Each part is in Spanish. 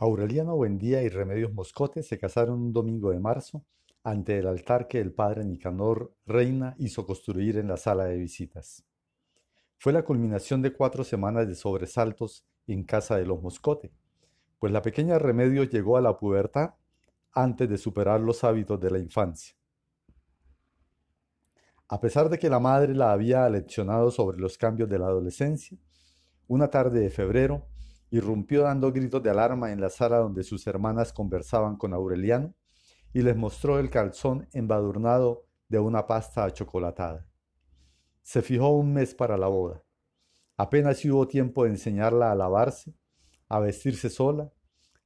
Aureliano Buendía y Remedios Moscote se casaron un domingo de marzo ante el altar que el padre Nicanor Reina hizo construir en la sala de visitas. Fue la culminación de cuatro semanas de sobresaltos en casa de los Moscote, pues la pequeña Remedios llegó a la pubertad antes de superar los hábitos de la infancia. A pesar de que la madre la había aleccionado sobre los cambios de la adolescencia, una tarde de febrero, irrumpió dando gritos de alarma en la sala donde sus hermanas conversaban con Aureliano y les mostró el calzón embadurnado de una pasta achocolatada. Se fijó un mes para la boda. Apenas hubo tiempo de enseñarla a lavarse, a vestirse sola,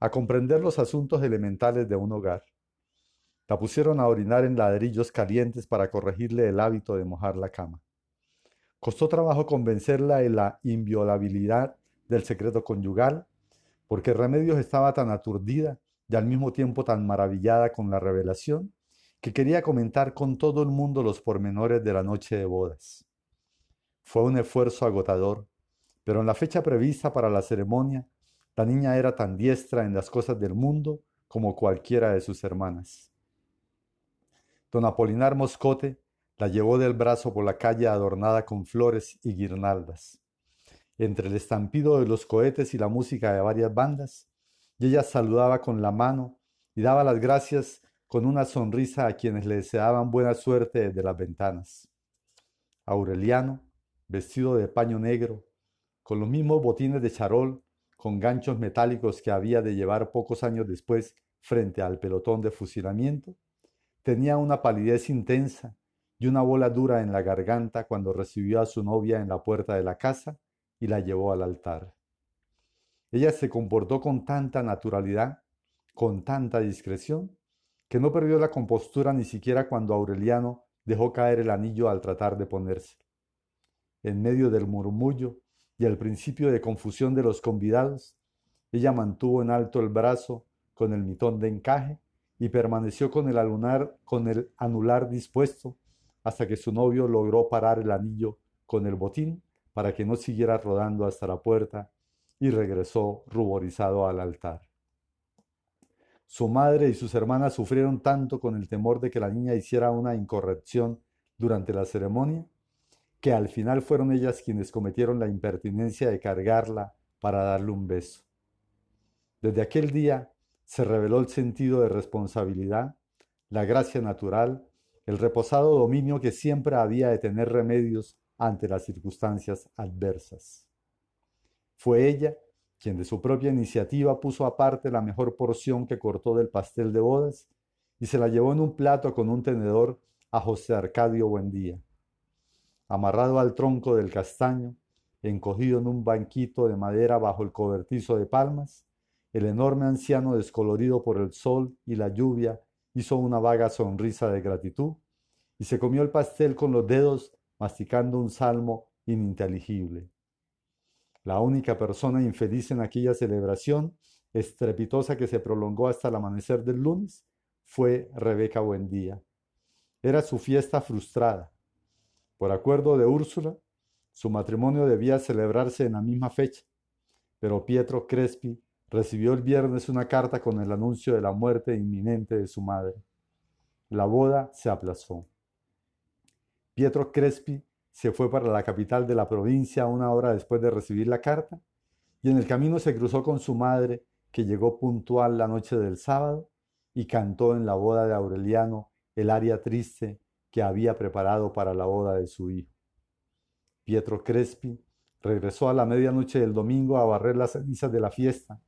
a comprender los asuntos elementales de un hogar. La pusieron a orinar en ladrillos calientes para corregirle el hábito de mojar la cama. Costó trabajo convencerla de la inviolabilidad del secreto conyugal, porque Remedios estaba tan aturdida y al mismo tiempo tan maravillada con la revelación, que quería comentar con todo el mundo los pormenores de la noche de bodas. Fue un esfuerzo agotador, pero en la fecha prevista para la ceremonia, la niña era tan diestra en las cosas del mundo como cualquiera de sus hermanas. Don Apolinar Moscote la llevó del brazo por la calle adornada con flores y guirnaldas entre el estampido de los cohetes y la música de varias bandas, ella saludaba con la mano y daba las gracias con una sonrisa a quienes le deseaban buena suerte desde las ventanas. Aureliano, vestido de paño negro, con los mismos botines de charol, con ganchos metálicos que había de llevar pocos años después frente al pelotón de fusilamiento, tenía una palidez intensa y una bola dura en la garganta cuando recibió a su novia en la puerta de la casa y la llevó al altar. Ella se comportó con tanta naturalidad, con tanta discreción, que no perdió la compostura ni siquiera cuando Aureliano dejó caer el anillo al tratar de ponerse. En medio del murmullo y el principio de confusión de los convidados, ella mantuvo en alto el brazo con el mitón de encaje y permaneció con el, alunar, con el anular dispuesto hasta que su novio logró parar el anillo con el botín para que no siguiera rodando hasta la puerta y regresó ruborizado al altar. Su madre y sus hermanas sufrieron tanto con el temor de que la niña hiciera una incorrección durante la ceremonia, que al final fueron ellas quienes cometieron la impertinencia de cargarla para darle un beso. Desde aquel día se reveló el sentido de responsabilidad, la gracia natural, el reposado dominio que siempre había de tener remedios ante las circunstancias adversas. Fue ella quien de su propia iniciativa puso aparte la mejor porción que cortó del pastel de bodas y se la llevó en un plato con un tenedor a José Arcadio Buendía. Amarrado al tronco del castaño, encogido en un banquito de madera bajo el cobertizo de palmas, el enorme anciano descolorido por el sol y la lluvia hizo una vaga sonrisa de gratitud y se comió el pastel con los dedos masticando un salmo ininteligible. La única persona infeliz en aquella celebración estrepitosa que se prolongó hasta el amanecer del lunes fue Rebeca Buendía. Era su fiesta frustrada. Por acuerdo de Úrsula, su matrimonio debía celebrarse en la misma fecha, pero Pietro Crespi recibió el viernes una carta con el anuncio de la muerte inminente de su madre. La boda se aplazó. Pietro Crespi se fue para la capital de la provincia una hora después de recibir la carta y en el camino se cruzó con su madre que llegó puntual la noche del sábado y cantó en la boda de Aureliano el aria triste que había preparado para la boda de su hijo. Pietro Crespi regresó a la medianoche del domingo a barrer las cenizas de la fiesta,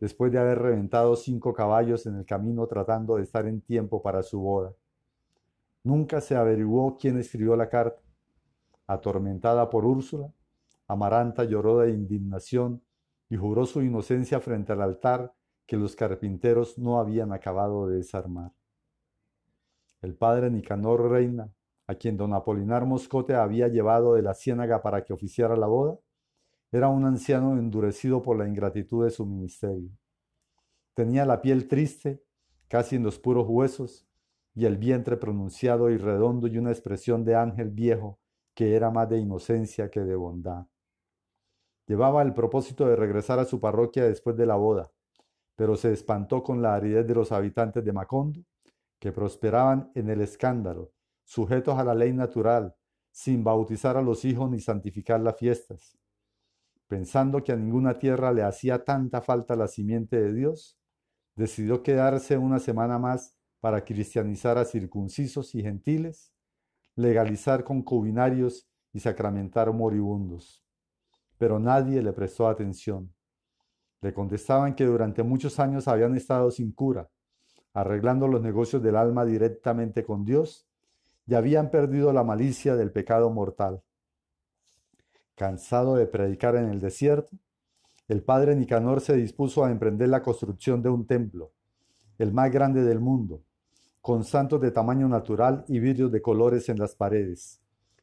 después de haber reventado cinco caballos en el camino tratando de estar en tiempo para su boda. Nunca se averiguó quién escribió la carta. Atormentada por Úrsula, Amaranta lloró de indignación y juró su inocencia frente al altar que los carpinteros no habían acabado de desarmar. El padre Nicanor Reina, a quien don Apolinar Moscote había llevado de la ciénaga para que oficiara la boda, era un anciano endurecido por la ingratitud de su ministerio. Tenía la piel triste, casi en los puros huesos, y el vientre pronunciado y redondo y una expresión de ángel viejo que era más de inocencia que de bondad. Llevaba el propósito de regresar a su parroquia después de la boda, pero se espantó con la aridez de los habitantes de Macondo, que prosperaban en el escándalo, sujetos a la ley natural, sin bautizar a los hijos ni santificar las fiestas. Pensando que a ninguna tierra le hacía tanta falta la simiente de Dios, decidió quedarse una semana más para cristianizar a circuncisos y gentiles, legalizar concubinarios y sacramentar moribundos. Pero nadie le prestó atención. Le contestaban que durante muchos años habían estado sin cura, arreglando los negocios del alma directamente con Dios y habían perdido la malicia del pecado mortal. Cansado de predicar en el desierto, el padre Nicanor se dispuso a emprender la construcción de un templo, el más grande del mundo, con santos de tamaño natural y vidrios de colores en las paredes,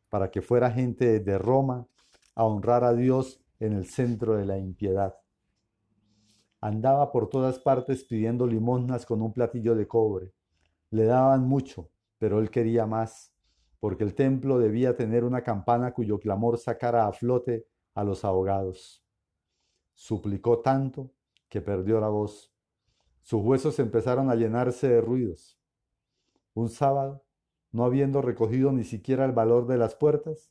para que fuera gente de Roma a honrar a Dios en el centro de la impiedad. Andaba por todas partes pidiendo limosnas con un platillo de cobre. Le daban mucho, pero él quería más, porque el templo debía tener una campana cuyo clamor sacara a flote a los ahogados. Suplicó tanto que perdió la voz. Sus huesos empezaron a llenarse de ruidos. Un sábado, no habiendo recogido ni siquiera el valor de las puertas,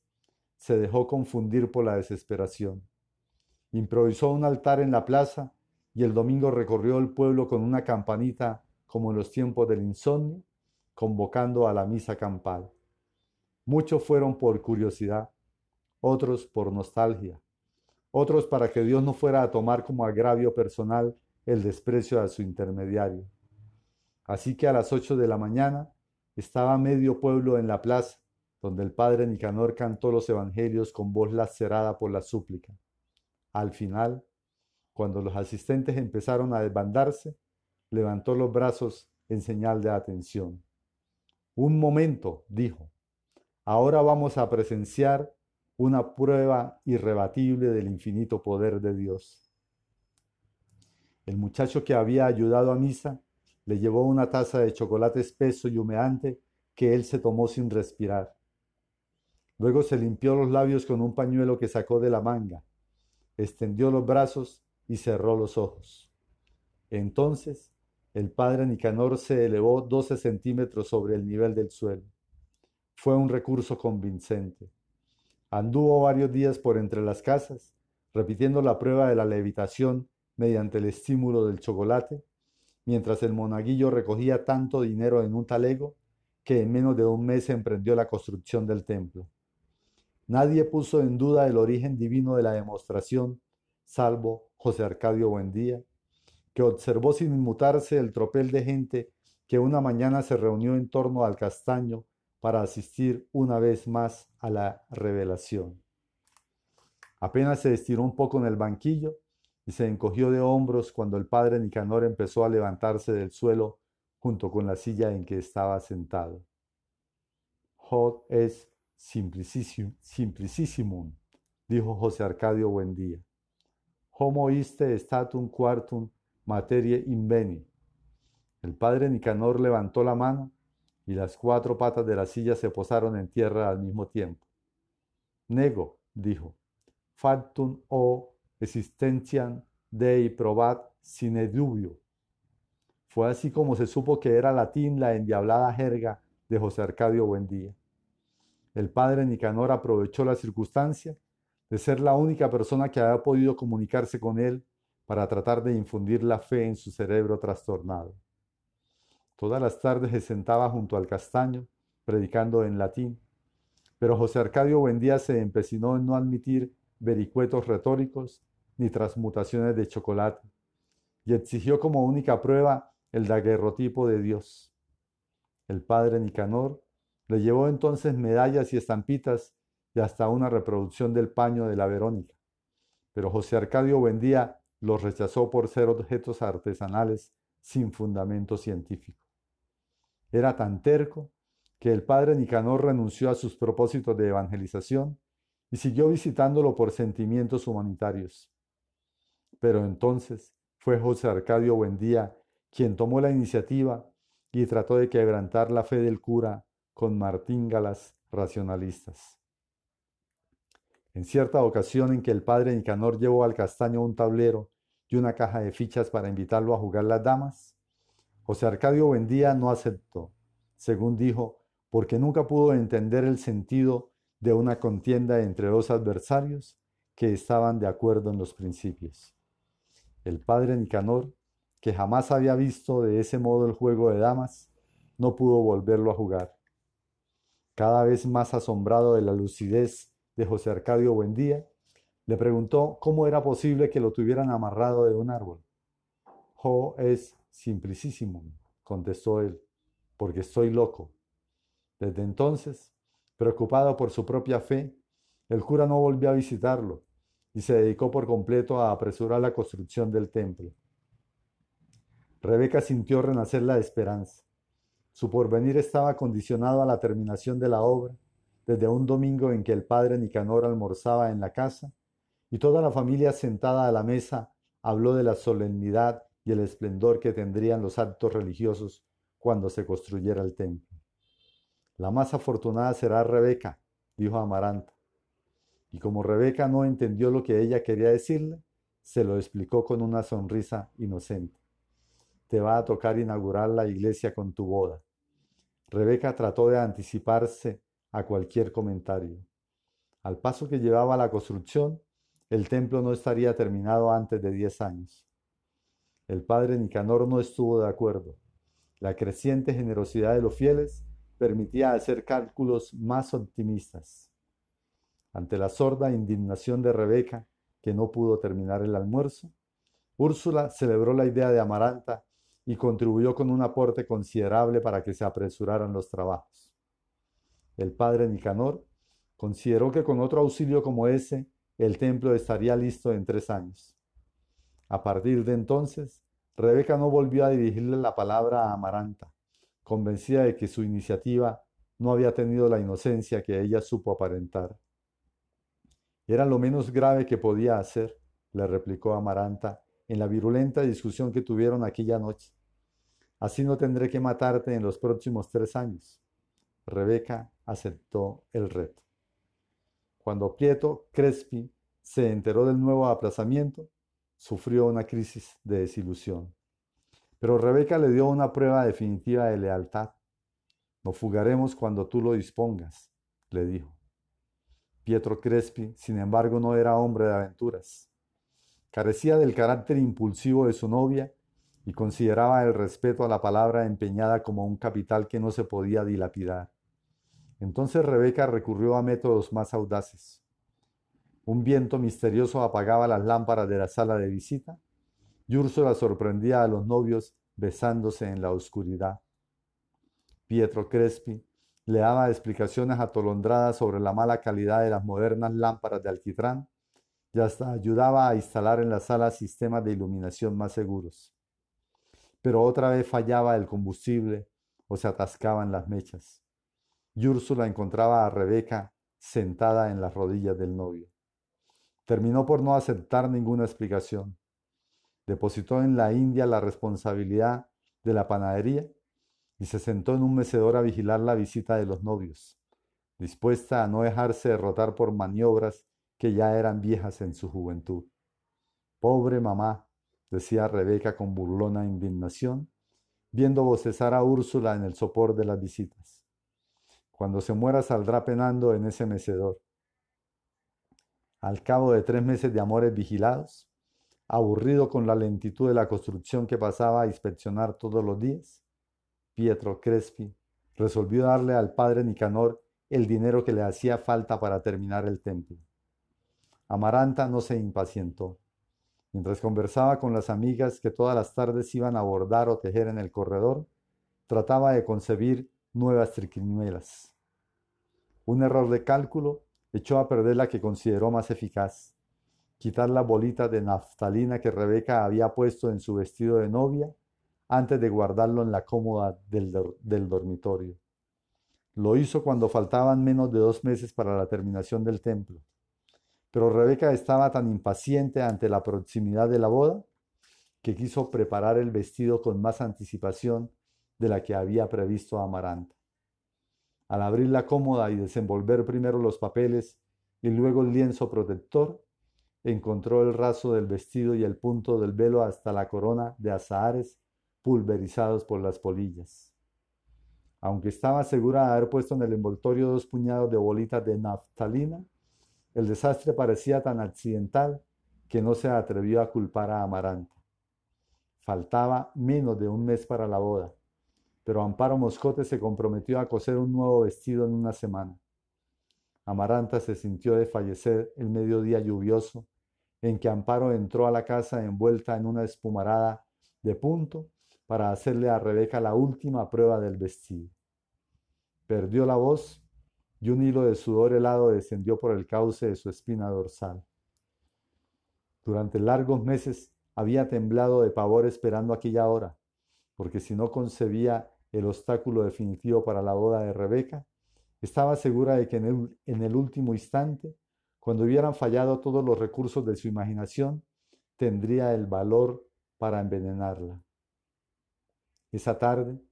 se dejó confundir por la desesperación. Improvisó un altar en la plaza y el domingo recorrió el pueblo con una campanita como en los tiempos del insomnio convocando a la misa campal. Muchos fueron por curiosidad, otros por nostalgia, otros para que Dios no fuera a tomar como agravio personal el desprecio a su intermediario. Así que a las ocho de la mañana estaba medio pueblo en la plaza, donde el padre Nicanor cantó los evangelios con voz lacerada por la súplica. Al final, cuando los asistentes empezaron a desbandarse, levantó los brazos en señal de atención. Un momento, dijo. Ahora vamos a presenciar una prueba irrebatible del infinito poder de Dios. El muchacho que había ayudado a misa le llevó una taza de chocolate espeso y humeante que él se tomó sin respirar. Luego se limpió los labios con un pañuelo que sacó de la manga, extendió los brazos y cerró los ojos. Entonces el padre Nicanor se elevó 12 centímetros sobre el nivel del suelo. Fue un recurso convincente. Anduvo varios días por entre las casas, repitiendo la prueba de la levitación mediante el estímulo del chocolate, mientras el monaguillo recogía tanto dinero en un talego que en menos de un mes emprendió la construcción del templo. Nadie puso en duda el origen divino de la demostración, salvo José Arcadio Buendía, que observó sin inmutarse el tropel de gente que una mañana se reunió en torno al castaño para asistir una vez más a la revelación. Apenas se estiró un poco en el banquillo y se encogió de hombros cuando el padre Nicanor empezó a levantarse del suelo junto con la silla en que estaba sentado. Hot es simplicísimo, dijo José Arcadio Buendía. Homo iste statum quartum materie inveni. El padre Nicanor levantó la mano y las cuatro patas de la silla se posaron en tierra al mismo tiempo. Nego, dijo, factum o existentiam dei probat sine dubio. Fue así como se supo que era latín la endiablada jerga de José Arcadio Buendía. El padre Nicanor aprovechó la circunstancia de ser la única persona que había podido comunicarse con él para tratar de infundir la fe en su cerebro trastornado. Todas las tardes se sentaba junto al castaño, predicando en latín, pero José Arcadio Buendía se empecinó en no admitir vericuetos retóricos ni transmutaciones de chocolate, y exigió como única prueba el daguerrotipo de Dios. El padre Nicanor le llevó entonces medallas y estampitas y hasta una reproducción del paño de la Verónica. Pero José Arcadio Buendía los rechazó por ser objetos artesanales sin fundamento científico. Era tan terco que el padre Nicanor renunció a sus propósitos de evangelización y siguió visitándolo por sentimientos humanitarios. Pero entonces fue José Arcadio Buendía quien tomó la iniciativa y trató de quebrantar la fe del cura con martíngalas racionalistas. En cierta ocasión en que el padre Nicanor llevó al castaño un tablero y una caja de fichas para invitarlo a jugar las damas? José Arcadio Buendía no aceptó, según dijo, porque nunca pudo entender el sentido de una contienda entre dos adversarios que estaban de acuerdo en los principios. El padre Nicanor, que jamás había visto de ese modo el juego de damas, no pudo volverlo a jugar. Cada vez más asombrado de la lucidez de José Arcadio Buendía, le preguntó cómo era posible que lo tuvieran amarrado de un árbol. Jo es simplicísimo, contestó él, porque estoy loco. Desde entonces, preocupado por su propia fe, el cura no volvió a visitarlo y se dedicó por completo a apresurar la construcción del templo. Rebeca sintió renacer la esperanza. Su porvenir estaba condicionado a la terminación de la obra desde un domingo en que el padre Nicanor almorzaba en la casa y toda la familia sentada a la mesa habló de la solemnidad y el esplendor que tendrían los actos religiosos cuando se construyera el templo. La más afortunada será Rebeca, dijo Amaranta. Y como Rebeca no entendió lo que ella quería decirle, se lo explicó con una sonrisa inocente. Te va a tocar inaugurar la iglesia con tu boda. Rebeca trató de anticiparse a cualquier comentario. Al paso que llevaba la construcción, el templo no estaría terminado antes de diez años. El padre Nicanor no estuvo de acuerdo. La creciente generosidad de los fieles permitía hacer cálculos más optimistas. Ante la sorda indignación de Rebeca, que no pudo terminar el almuerzo, Úrsula celebró la idea de Amaranta y contribuyó con un aporte considerable para que se apresuraran los trabajos. El padre Nicanor consideró que con otro auxilio como ese, el templo estaría listo en tres años. A partir de entonces, Rebeca no volvió a dirigirle la palabra a Amaranta, convencida de que su iniciativa no había tenido la inocencia que ella supo aparentar. Era lo menos grave que podía hacer, le replicó Amaranta en la virulenta discusión que tuvieron aquella noche. Así no tendré que matarte en los próximos tres años. Rebeca aceptó el reto. Cuando Prieto Crespi se enteró del nuevo aplazamiento, sufrió una crisis de desilusión. Pero Rebeca le dio una prueba definitiva de lealtad. Nos fugaremos cuando tú lo dispongas, le dijo. Pietro Crespi, sin embargo, no era hombre de aventuras. Carecía del carácter impulsivo de su novia y consideraba el respeto a la palabra empeñada como un capital que no se podía dilapidar. Entonces Rebeca recurrió a métodos más audaces. Un viento misterioso apagaba las lámparas de la sala de visita Úrsula sorprendía a los novios besándose en la oscuridad. Pietro Crespi le daba explicaciones atolondradas sobre la mala calidad de las modernas lámparas de alquitrán y hasta ayudaba a instalar en la sala sistemas de iluminación más seguros. Pero otra vez fallaba el combustible o se atascaban las mechas. Y Úrsula encontraba a Rebeca sentada en las rodillas del novio. Terminó por no aceptar ninguna explicación depositó en la India la responsabilidad de la panadería y se sentó en un mecedor a vigilar la visita de los novios, dispuesta a no dejarse derrotar por maniobras que ya eran viejas en su juventud. Pobre mamá, decía Rebeca con burlona indignación, viendo bocezar a Úrsula en el sopor de las visitas. Cuando se muera saldrá penando en ese mecedor. Al cabo de tres meses de amores vigilados, aburrido con la lentitud de la construcción que pasaba a inspeccionar todos los días, Pietro Crespi resolvió darle al padre Nicanor el dinero que le hacía falta para terminar el templo. Amaranta no se impacientó. Mientras conversaba con las amigas que todas las tardes iban a bordar o tejer en el corredor, trataba de concebir nuevas triquiñuelas. Un error de cálculo echó a perder la que consideró más eficaz quitar la bolita de naftalina que Rebeca había puesto en su vestido de novia antes de guardarlo en la cómoda del, del, dormitorio. Lo hizo cuando faltaban menos de dos meses para la terminación del templo. Pero Rebeca estaba tan impaciente ante la proximidad de la boda que quiso preparar el vestido con más anticipación de la que había previsto Amaranta. Al abrir la cómoda y desenvolver primero los papeles y luego el lienzo protector, encontró el raso del vestido y el punto del velo hasta la corona de azahares pulverizados por las polillas. Aunque estaba segura de haber puesto en el envoltorio dos puñados de bolitas de naftalina, el desastre parecía tan accidental que no se atrevió a culpar a Amaranta. Faltaba menos de un mes para la boda, pero Amparo Moscote se comprometió a coser un nuevo vestido en una semana. Amaranta se sintió de fallecer el mediodía lluvioso en que Amparo entró a la casa envuelta en una espumarada de punto para hacerle a Rebeca la última prueba del vestido. Perdió la voz y un hilo de sudor helado descendió por el cauce de su espina dorsal. Durante largos meses había temblado de pavor esperando aquella hora, porque si no concebía el obstáculo definitivo para la boda de Rebeca, estaba segura de que en el, en el último instante cuando hubieran fallado todos los recursos de su imaginación, tendría el valor para envenenarla. Esa tarde,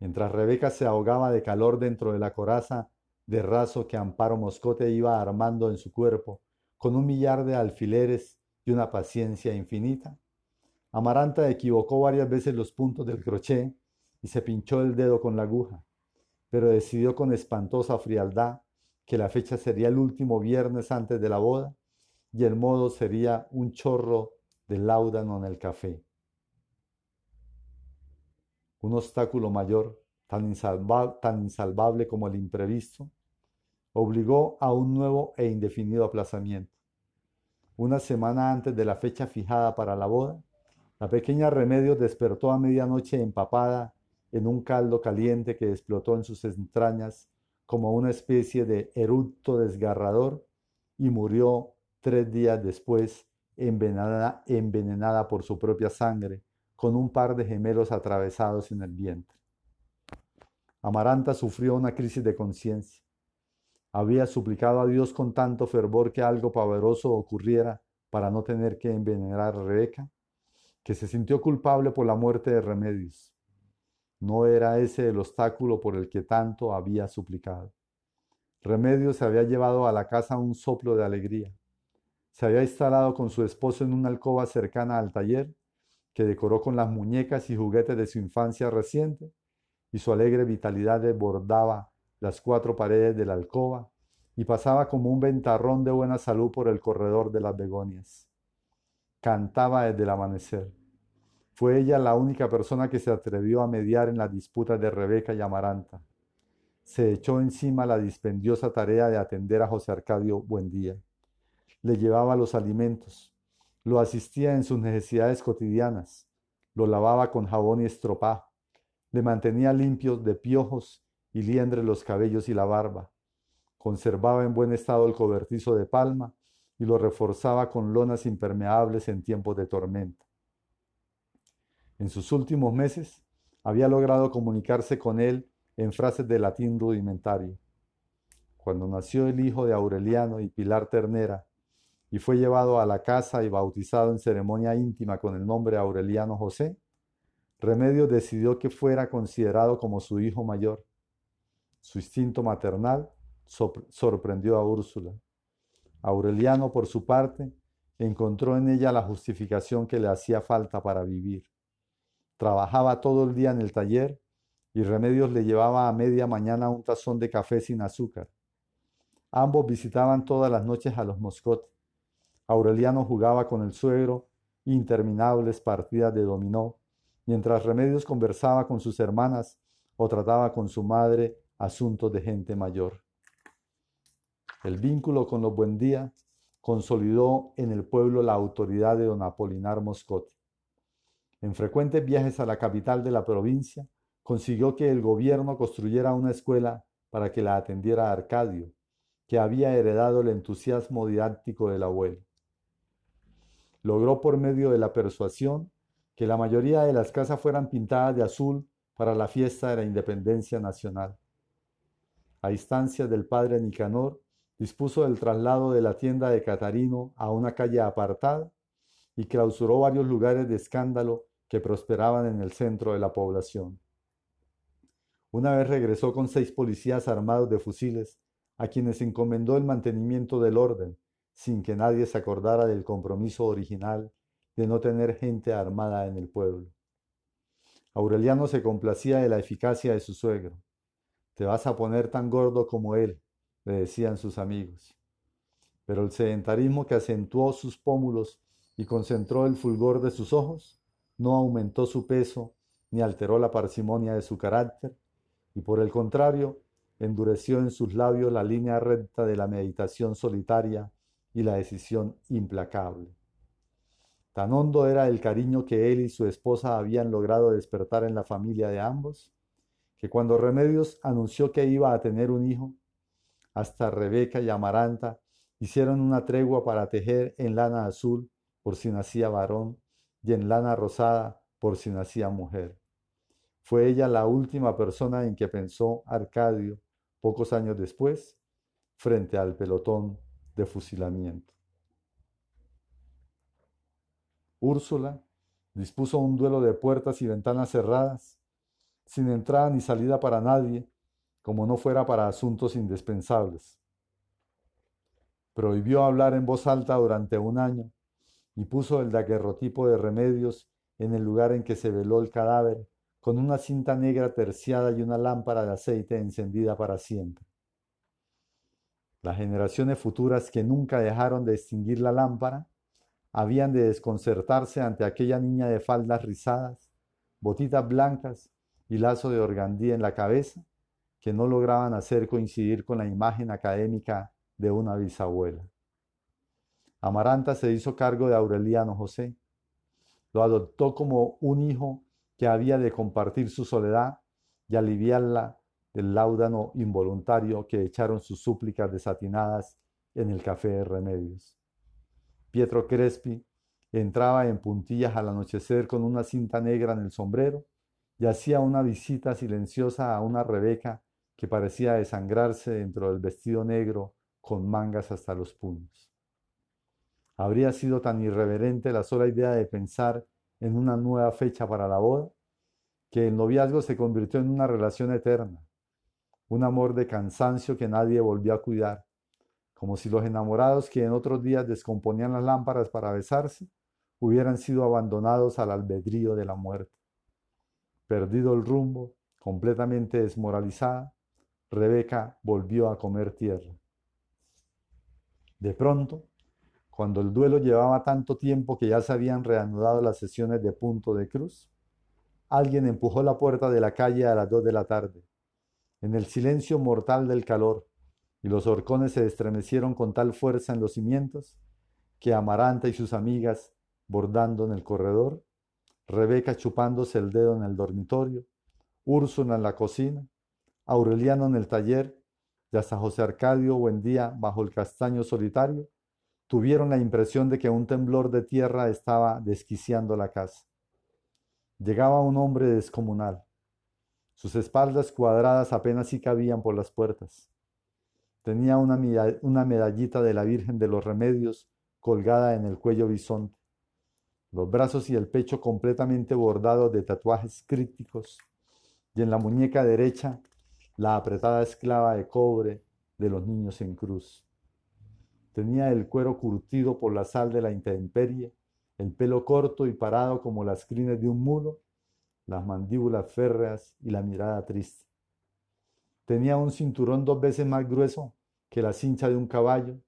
mientras Rebeca se ahogaba de calor dentro de la coraza de raso que Amparo Moscote iba armando en su cuerpo, con un millar de alfileres y una paciencia infinita, Amaranta equivocó varias veces los puntos del crochet y se pinchó el dedo con la aguja, pero decidió con espantosa frialdad que la fecha sería el último viernes antes de la boda y el modo sería un chorro de láudano en el café. Un obstáculo mayor, tan, insalvable como el imprevisto, obligó a un nuevo e indefinido aplazamiento. Una semana antes de la fecha fijada para la boda, la pequeña Remedios despertó a medianoche empapada en un caldo caliente que explotó en sus entrañas como una especie de eructo desgarrador y murió tres días después envenenada, envenenada por su propia sangre, con un par de gemelos atravesados en el vientre. Amaranta sufrió una crisis de conciencia. Había suplicado a Dios con tanto fervor que algo pavoroso ocurriera para no tener que envenenar a Rebeca, que se sintió culpable por la muerte de Remedios. No era ese el obstáculo por el que tanto había suplicado. Remedios se había llevado a la casa un soplo de alegría. Se había instalado con su esposo en una alcoba cercana al taller, que decoró con las muñecas y juguetes de su infancia reciente, y su alegre vitalidad desbordaba las cuatro paredes de la alcoba y pasaba como un ventarrón de buena salud por el corredor de las begonias. Cantaba desde el amanecer. Fue ella la única persona que se atrevió a mediar en las disputas de Rebeca y Amaranta. Se echó encima la dispendiosa tarea de atender a José Arcadio Buendía. Le llevaba los alimentos, lo asistía en sus necesidades cotidianas, lo lavaba con jabón y estropajo, le mantenía limpio de piojos y liendre los cabellos y la barba, conservaba en buen estado el cobertizo de palma y lo reforzaba con lonas impermeables en tiempos de tormenta. En sus últimos meses había logrado comunicarse con él en frases de latín rudimentario. Cuando nació el hijo de Aureliano y Pilar Ternera y fue llevado a la casa y bautizado en ceremonia íntima con el nombre Aureliano José, Remedios decidió que fuera considerado como su hijo mayor. Su instinto maternal sorprendió a Úrsula. Aureliano, por su parte, encontró en ella la justificación que le hacía falta para vivir. Trabajaba todo el día en el taller y Remedios le llevaba a media mañana un tazón de café sin azúcar. Ambos visitaban todas las noches a los Moscote. Aureliano jugaba con el suegro interminables partidas de dominó, mientras Remedios conversaba con sus hermanas o trataba con su madre asuntos de gente mayor. El vínculo con los Buendía consolidó en el pueblo la autoridad de don Apolinar Moscote. En frecuentes viajes a la capital de la provincia, consiguió que el gobierno construyera una escuela para que la atendiera Arcadio, que había heredado el entusiasmo didáctico del abuelo. Logró por medio de la persuasión que la mayoría de las casas fueran pintadas de azul para la fiesta de la independencia nacional. A instancias del padre Nicanor, dispuso el traslado de la tienda de Catarino a una calle apartada y clausuró varios lugares de escándalo que prosperaban en el centro de la población. Una vez regresó con seis policías armados de fusiles, a quienes encomendó el mantenimiento del orden, sin que nadie se acordara del compromiso original de no tener gente armada en el pueblo. Aureliano se complacía de la eficacia de su suegro. Te vas a poner tan gordo como él, le decían sus amigos. Pero el sedentarismo que acentuó sus pómulos y concentró el fulgor de sus ojos no aumentó su peso ni alteró la parsimonia de su carácter, y por el contrario, endureció en sus labios la línea recta de la meditación solitaria y la decisión implacable. Tan hondo era el cariño que él y su esposa habían logrado despertar en la familia de ambos, que cuando Remedios anunció que iba a tener un hijo, hasta Rebeca y Amaranta hicieron una tregua para tejer en lana azul por si nacía varón y en lana rosada por si nacía mujer. Fue ella la última persona en que pensó Arcadio pocos años después, frente al pelotón de fusilamiento. Úrsula dispuso un duelo de puertas y ventanas cerradas, sin entrada ni salida para nadie, como no fuera para asuntos indispensables. Prohibió hablar en voz alta durante un año y puso el daguerrotipo de remedios en el lugar en que se veló el cadáver con una cinta negra terciada y una lámpara de aceite encendida para siempre. Las generaciones futuras que nunca dejaron de extinguir la lámpara habían de desconcertarse ante aquella niña de faldas rizadas, botitas blancas y lazo de organdía en la cabeza, que no lograban hacer coincidir con la imagen académica de una bisabuela. Amaranta se hizo cargo de Aureliano José. Lo adoptó como un hijo que había de compartir su soledad y aliviarla del láudano involuntario que echaron sus súplicas desatinadas en el café de Remedios. Pietro Crespi entraba en puntillas al anochecer con una cinta negra en el sombrero y hacía una visita silenciosa a una Rebeca que parecía desangrarse dentro del vestido negro con mangas hasta los puños. Habría sido tan irreverente la sola idea de pensar en una nueva fecha para la boda, que el noviazgo se convirtió en una relación eterna, un amor de cansancio que nadie volvió a cuidar, como si los enamorados que en otros días descomponían las lámparas para besarse, hubieran sido abandonados al albedrío de la muerte. Perdido el rumbo, completamente desmoralizada, Rebeca volvió a comer tierra. De pronto, cuando el duelo llevaba tanto tiempo que ya se habían reanudado las sesiones de punto de cruz, alguien empujó la puerta de la calle a las dos de la tarde. En el silencio mortal del calor, y los horcones se estremecieron con tal fuerza en los cimientos, que Amaranta y sus amigas, bordando en el corredor, Rebeca chupándose el dedo en el dormitorio, Úrsula en la cocina, Aureliano en el taller, y hasta José Arcadio Buendía bajo el castaño solitario, tuvieron la impresión de que un temblor de tierra estaba desquiciando la casa. Llegaba un hombre descomunal. Sus espaldas cuadradas apenas sí cabían por las puertas. Tenía una, una medallita de la Virgen de los Remedios colgada en el cuello bisonte, los brazos y el pecho completamente bordados de tatuajes críticos, y en la muñeca derecha la apretada esclava de cobre de los niños en cruz. Tenía el cuero curtido por la sal de la intemperie, el pelo corto y parado como las crines de un mulo, las mandíbulas férreas y la mirada triste. Tenía un cinturón dos veces más grueso que la cincha de un caballo,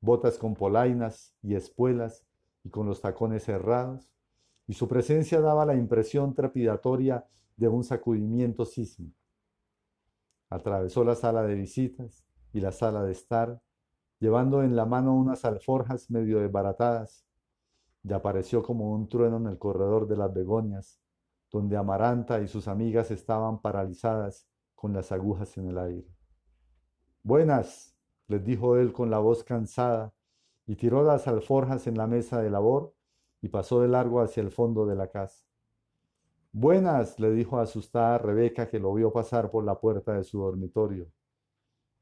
botas con polainas y espuelas y con los tacones cerrados, y su presencia daba la impresión trepidatoria de un sacudimiento sísmico. Atravesó la sala de visitas y la sala de estar, llevando en la mano unas alforjas medio desbaratadas, y apareció como un trueno en el corredor de las begonias, donde Amaranta y sus amigas estaban paralizadas con las agujas en el aire. Buenas, les dijo él con la voz cansada, y tiró las alforjas en la mesa de labor y pasó de largo hacia el fondo de la casa. Buenas, le dijo asustada Rebeca que lo vio pasar por la puerta de su dormitorio.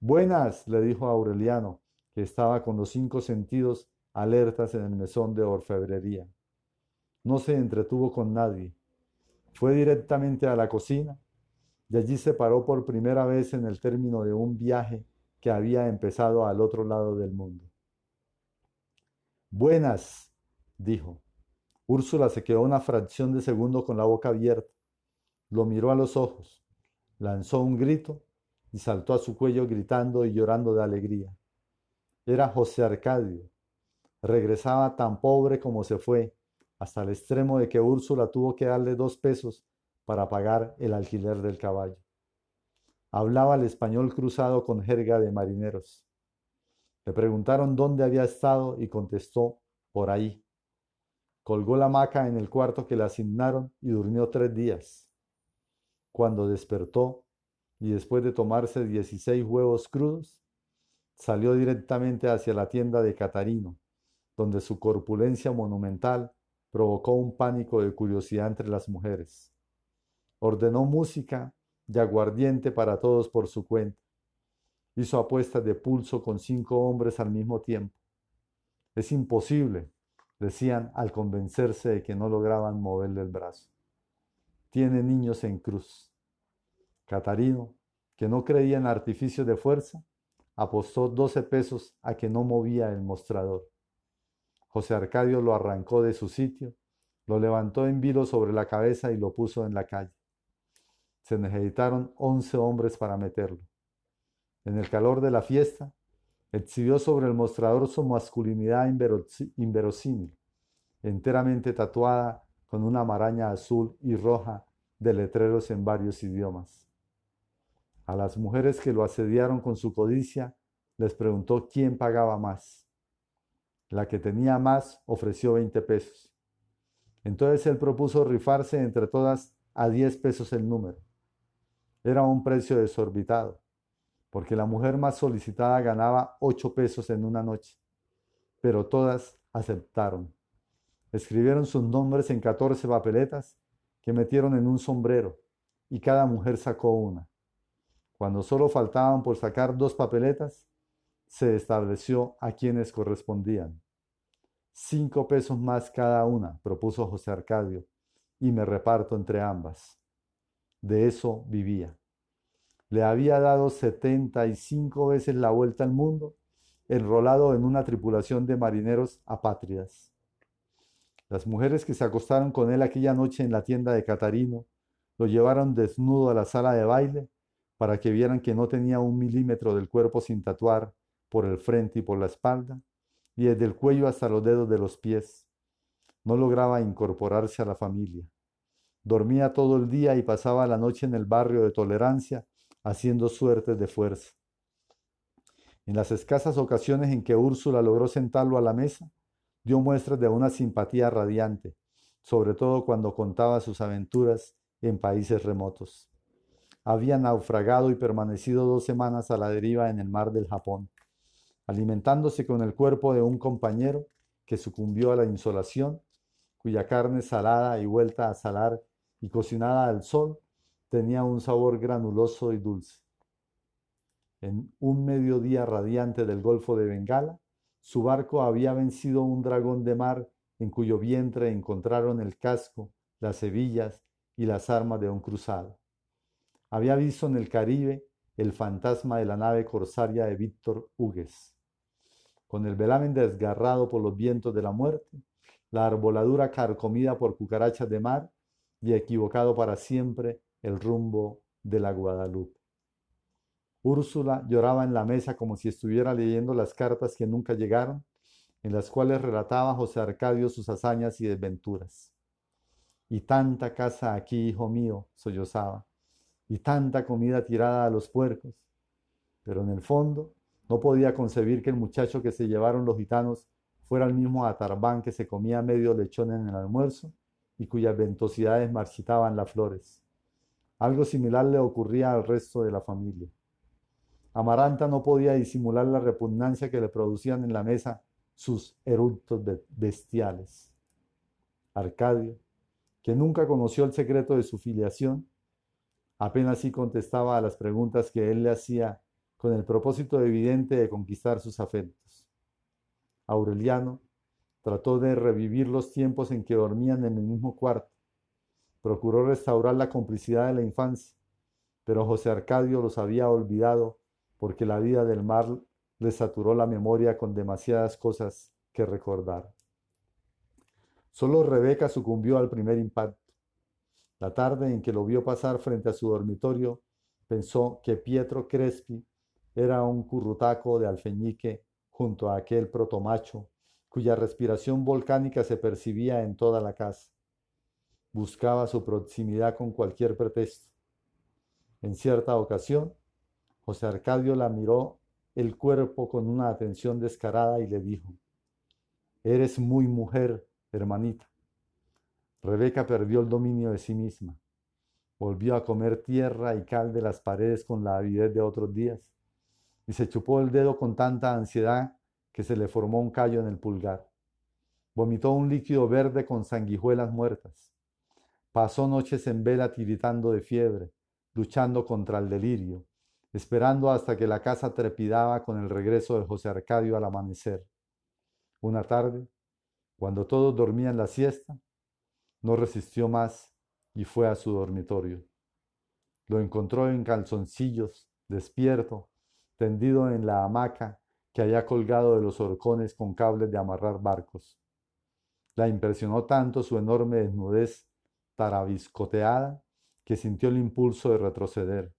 Buenas, le dijo Aureliano, estaba con los cinco sentidos alertas en el mesón de orfebrería. No se entretuvo con nadie. Fue directamente a la cocina y allí se paró por primera vez en el término de un viaje que había empezado al otro lado del mundo. Buenas, dijo. Úrsula se quedó una fracción de segundo con la boca abierta. Lo miró a los ojos, lanzó un grito y saltó a su cuello gritando y llorando de alegría. Era José Arcadio. Regresaba tan pobre como se fue, hasta el extremo de que Úrsula tuvo que darle dos pesos para pagar el alquiler del caballo. Hablaba el español cruzado con jerga de marineros. Le preguntaron dónde había estado y contestó, por ahí. Colgó la hamaca en el cuarto que le asignaron y durmió tres días. Cuando despertó, y después de tomarse 16 huevos crudos, salió directamente hacia la tienda de Catarino, donde su corpulencia monumental provocó un pánico de curiosidad entre las mujeres. Ordenó música y aguardiente para todos por su cuenta. Hizo apuestas de pulso con cinco hombres al mismo tiempo. Es imposible, decían al convencerse de que no lograban moverle el brazo. Tiene niños en cruz. Catarino, que no creía en artificios de fuerza, apostó doce pesos a que no movía el mostrador. José Arcadio lo arrancó de su sitio, lo levantó en vilo sobre la cabeza y lo puso en la calle. Se necesitaron once hombres para meterlo. En el calor de la fiesta, exhibió sobre el mostrador su masculinidad inverosímil, enteramente tatuada con una maraña azul y roja de letreros en varios idiomas. A las mujeres que lo asediaron con su codicia, les preguntó quién pagaba más. La que tenía más ofreció 20 pesos. Entonces él propuso rifarse entre todas a 10 pesos el número. Era un precio desorbitado, porque la mujer más solicitada ganaba 8 pesos en una noche, pero todas aceptaron. Escribieron sus nombres en 14 papeletas que metieron en un sombrero y cada mujer sacó una. Cuando solo faltaban por sacar dos papeletas, se estableció a quienes correspondían. Cinco pesos más cada una, propuso José Arcadio, y me reparto entre ambas. De eso vivía. Le había dado setenta y cinco veces la vuelta al mundo, enrolado en una tripulación de marineros apátridas. Las mujeres que se acostaron con él aquella noche en la tienda de Catarino lo llevaron desnudo a la sala de baile para que vieran que no tenía un milímetro del cuerpo sin tatuar por el frente y por la espalda, y desde el cuello hasta los dedos de los pies. No lograba incorporarse a la familia. Dormía todo el día y pasaba la noche en el barrio de tolerancia haciendo suertes de fuerza. En las escasas ocasiones en que Úrsula logró sentarlo a la mesa, dio muestras de una simpatía radiante, sobre todo cuando contaba sus aventuras en países remotos había naufragado y permanecido dos semanas a la deriva en el mar del Japón, alimentándose con el cuerpo de un compañero que sucumbió a la insolación, cuya carne salada y vuelta a salar y cocinada al sol tenía un sabor granuloso y dulce. En un mediodía radiante del Golfo de Bengala, su barco había vencido un dragón de mar en cuyo vientre encontraron el casco, las hebillas y las armas de un cruzado. Había visto en el Caribe el fantasma de la nave corsaria de Víctor Hugues. Con el velamen desgarrado por los vientos de la muerte, la arboladura carcomida por cucarachas de mar y equivocado para siempre el rumbo de la Guadalupe. Úrsula lloraba en la mesa como si estuviera leyendo las cartas que nunca llegaron, en las cuales relataba José Arcadio sus hazañas y desventuras. Y tanta casa aquí, hijo mío, sollozaba y tanta comida tirada a los puercos. Pero en el fondo no podía concebir que el muchacho que se llevaron los gitanos fuera el mismo Atarbán que se comía medio lechón en el almuerzo y cuyas ventosidades marchitaban las flores. Algo similar le ocurría al resto de la familia. Amaranta no podía disimular la repugnancia que le producían en la mesa sus eructos bestiales. Arcadio, que nunca conoció el secreto de su filiación, Apenas sí contestaba a las preguntas que él le hacía con el propósito evidente de conquistar sus afectos. Aureliano trató de revivir los tiempos en que dormían en el mismo cuarto. Procuró restaurar la complicidad de la infancia, pero José Arcadio los había olvidado porque la vida del mar le saturó la memoria con demasiadas cosas que recordar. Solo Rebeca sucumbió al primer impacto. La tarde en que lo vio pasar frente a su dormitorio, pensó que Pietro Crespi era un currutaco de alfeñique junto a aquel protomacho, cuya respiración volcánica se percibía en toda la casa. Buscaba su proximidad con cualquier pretexto. En cierta ocasión, José Arcadio la miró el cuerpo con una atención descarada y le dijo, Eres muy mujer, hermanita. Rebeca perdió el dominio de sí misma. Volvió a comer tierra y cal de las paredes con la avidez de otros días y se chupó el dedo con tanta ansiedad que se le formó un callo en el pulgar. Vomitó un líquido verde con sanguijuelas muertas. Pasó noches en vela tiritando de fiebre, luchando contra el delirio, esperando hasta que la casa trepidaba con el regreso de José Arcadio al amanecer. Una tarde, cuando todos dormían la siesta, no resistió más y fue a su dormitorio. Lo encontró en calzoncillos, despierto, tendido en la hamaca que había colgado de los horcones con cables de amarrar barcos. La impresionó tanto su enorme desnudez tarabiscoteada que sintió el impulso de retroceder.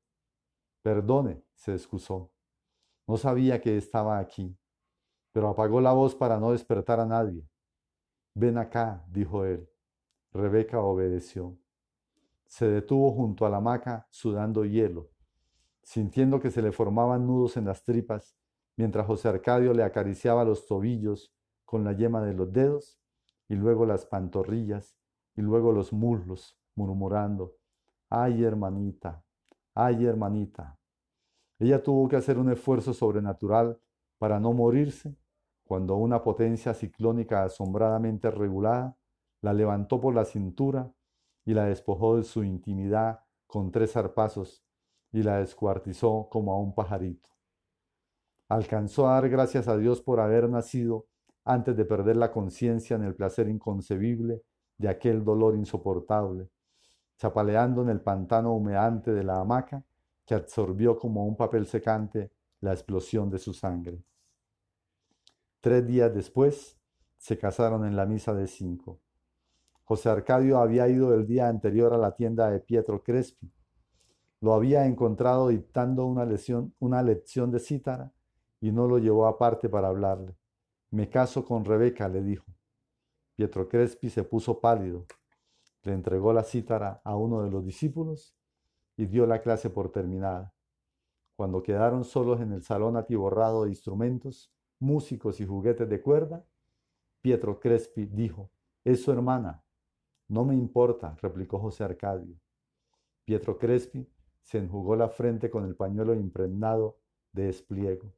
Perdone, se excusó. No sabía que estaba aquí, pero apagó la voz para no despertar a nadie. Ven acá, dijo él. Rebeca obedeció. Se detuvo junto a la hamaca sudando hielo, sintiendo que se le formaban nudos en las tripas, mientras José Arcadio le acariciaba los tobillos con la yema de los dedos, y luego las pantorrillas, y luego los muslos, murmurando, ay hermanita, ay hermanita. Ella tuvo que hacer un esfuerzo sobrenatural para no morirse cuando una potencia ciclónica asombradamente regulada la levantó por la cintura y la despojó de su intimidad con tres zarpazos y la descuartizó como a un pajarito. Alcanzó a dar gracias a Dios por haber nacido antes de perder la conciencia en el placer inconcebible de aquel dolor insoportable, chapaleando en el pantano humeante de la hamaca que absorbió como un papel secante la explosión de su sangre. Tres días después se casaron en la misa de cinco. José Arcadio había ido el día anterior a la tienda de Pietro Crespi lo había encontrado dictando una, una lección de cítara y no lo llevó aparte para hablarle. Me caso con Rebeca, le dijo. Pietro Crespi se puso pálido, le entregó la cítara a uno de los discípulos y dio la clase por terminada. Cuando quedaron solos en el salón atiborrado de instrumentos, músicos y juguetes de cuerda, Pietro Crespi dijo, es su hermana. No me importa, replicó José Arcadio. Pietro Crespi se enjugó la frente con el pañuelo impregnado de despliego.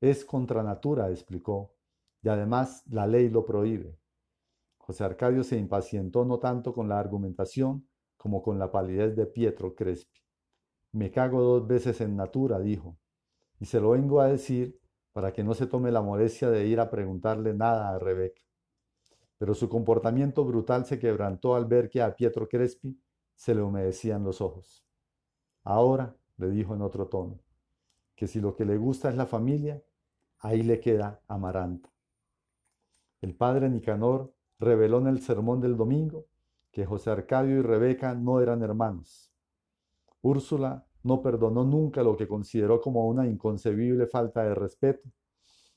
Es contra natura, explicó, y además la ley lo prohíbe. José Arcadio se impacientó no tanto con la argumentación como con la palidez de Pietro Crespi. Me cago dos veces en natura, dijo, y se lo vengo a decir para que no se tome la modestia de ir a preguntarle nada a Rebeca. Pero su comportamiento brutal se quebrantó al ver que a Pietro Crespi se le humedecían los ojos. Ahora, le dijo en otro tono, que si lo que le gusta es la familia, ahí le queda Amaranta. El padre Nicanor reveló en el sermón del domingo que José Arcadio y Rebeca no eran hermanos. Úrsula no perdonó nunca lo que consideró como una inconcebible falta de respeto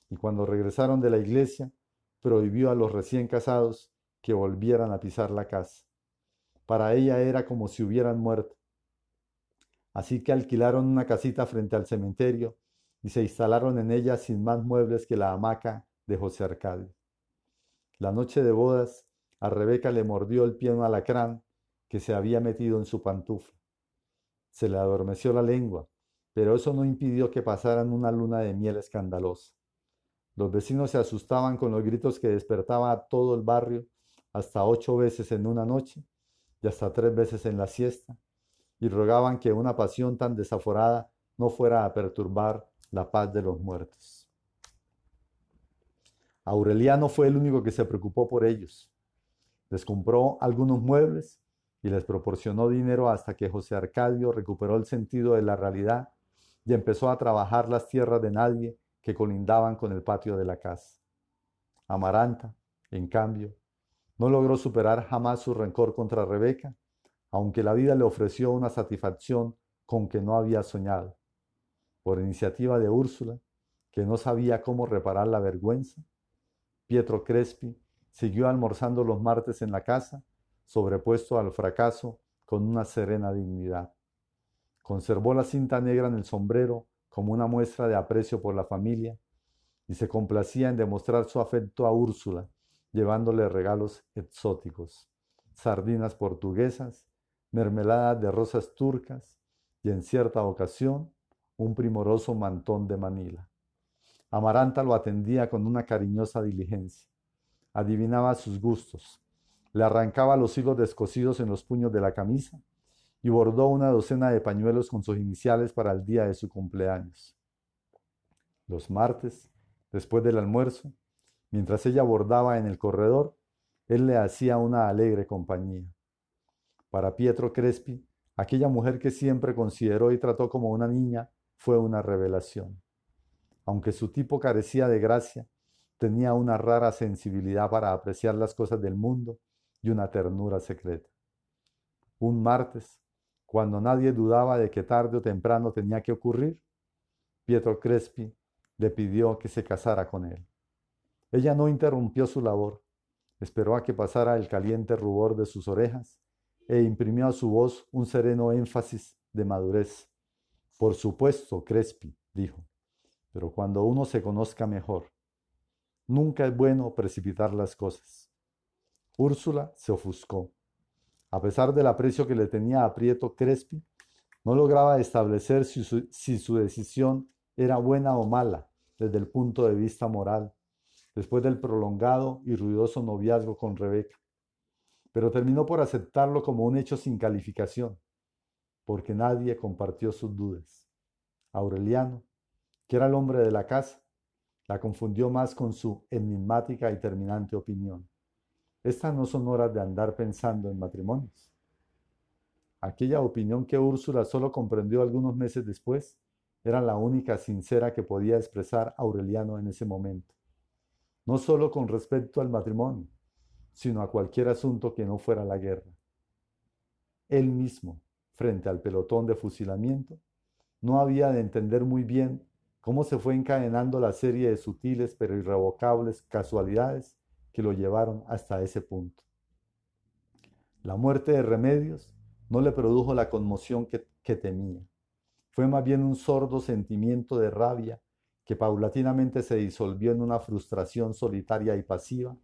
y cuando regresaron de la iglesia prohibió a los recién casados que volvieran a pisar la casa. Para ella era como si hubieran muerto Así que alquilaron una casita frente al cementerio y se instalaron en ella sin más muebles que la hamaca de José Arcadio. La noche de bodas, a Rebeca le mordió el pie un alacrán que se había metido en su pantufla. Se le adormeció la lengua, pero eso no impidió que pasaran una luna de miel escandalosa. Los vecinos se asustaban con los gritos que despertaba a todo el barrio hasta ocho veces en una noche y hasta tres veces en la siesta, y rogaban que una pasión tan desaforada no fuera a perturbar la paz de los muertos. Aureliano fue el único que se preocupó por ellos. Les compró algunos muebles y les proporcionó dinero hasta que José Arcadio recuperó el sentido de la realidad y empezó a trabajar las tierras de nadie que colindaban con el patio de la casa. Amaranta, en cambio, no logró superar jamás su rencor contra Rebeca, aunque la vida le ofreció una satisfacción con que no había soñado. Por iniciativa de Úrsula, que no sabía cómo reparar la vergüenza, Pietro Crespi siguió almorzando los martes en la casa, sobrepuesto al fracaso con una serena dignidad. Conservó la cinta negra en el sombrero como una muestra de aprecio por la familia y se complacía en demostrar su afecto a Úrsula, llevándole regalos exóticos, sardinas portuguesas, mermeladas de rosas turcas y en cierta ocasión un primoroso mantón de Manila. Amaranta lo atendía con una cariñosa diligencia. Adivinaba sus gustos. Le arrancaba los hilos descosidos en los puños de la camisa y bordó una docena de pañuelos con sus iniciales para el día de su cumpleaños. Los martes, después del almuerzo, mientras ella bordaba en el corredor, él le hacía una alegre compañía. Para Pietro Crespi, aquella mujer que siempre consideró y trató como una niña fue una revelación. Aunque su tipo carecía de gracia, tenía una rara sensibilidad para apreciar las cosas del mundo y una ternura secreta. Un martes, cuando nadie dudaba de que tarde o temprano tenía que ocurrir, Pietro Crespi le pidió que se casara con él. Ella no interrumpió su labor, esperó a que pasara el caliente rubor de sus orejas e imprimió a su voz un sereno énfasis de madurez. Por supuesto, Crespi, dijo, pero cuando uno se conozca mejor. Nunca es bueno precipitar las cosas. Úrsula se ofuscó. A pesar del aprecio que le tenía a Prieto Crespi, no lograba establecer si su, si su decisión era buena o mala desde el punto de vista moral, después del prolongado y ruidoso noviazgo con Rebeca. Pero terminó por aceptarlo como un hecho sin calificación, porque nadie compartió sus dudas. Aureliano, que era el hombre de la casa, la confundió más con su enigmática y terminante opinión. Estas no son horas de andar pensando en matrimonios. Aquella opinión que Úrsula solo comprendió algunos meses después era la única sincera que podía expresar Aureliano en ese momento. No solo con respecto al matrimonio, sino a cualquier asunto que no fuera la guerra. Él mismo, frente al pelotón de fusilamiento, no había de entender muy bien cómo se fue encadenando la serie de sutiles pero irrevocables casualidades que lo llevaron hasta ese punto. La muerte de Remedios no le produjo la conmoción que, temía. Fue más bien un sordo sentimiento de rabia que paulatinamente se disolvió en una frustración solitaria y pasiva,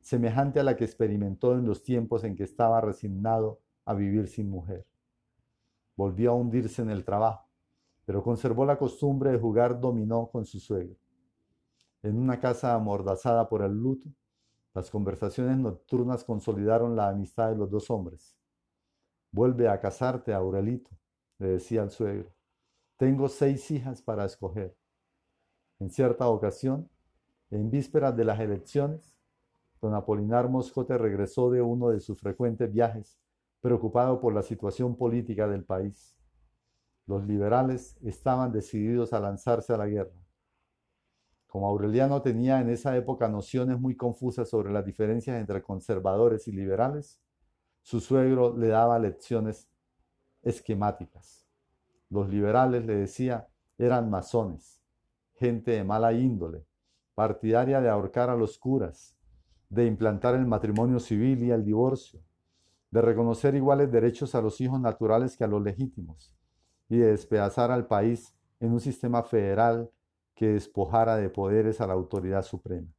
semejante a la que experimentó en los tiempos en que estaba resignado a vivir sin mujer. Volvió a hundirse en el trabajo, pero conservó la costumbre de jugar dominó con su suegro. En una casa amordazada por el luto, las conversaciones nocturnas consolidaron la amistad de los dos hombres. Vuelve a casarte, Aurelito, le decía el suegro. Tengo seis hijas para escoger. En cierta ocasión, en vísperas de las elecciones, don Apolinar Moscote regresó de uno de sus frecuentes viajes, preocupado por la situación política del país. Los liberales estaban decididos a lanzarse a la guerra. Como Aureliano tenía en esa época nociones muy confusas sobre las diferencias entre conservadores y liberales, su suegro le daba lecciones esquemáticas. Los liberales, le decía, eran masones, gente de mala índole, partidaria de ahorcar a los curas, de implantar el matrimonio civil y el divorcio, de reconocer iguales derechos a los hijos naturales que a los legítimos, y de despedazar al país en un sistema federal que despojara de poderes a la autoridad suprema.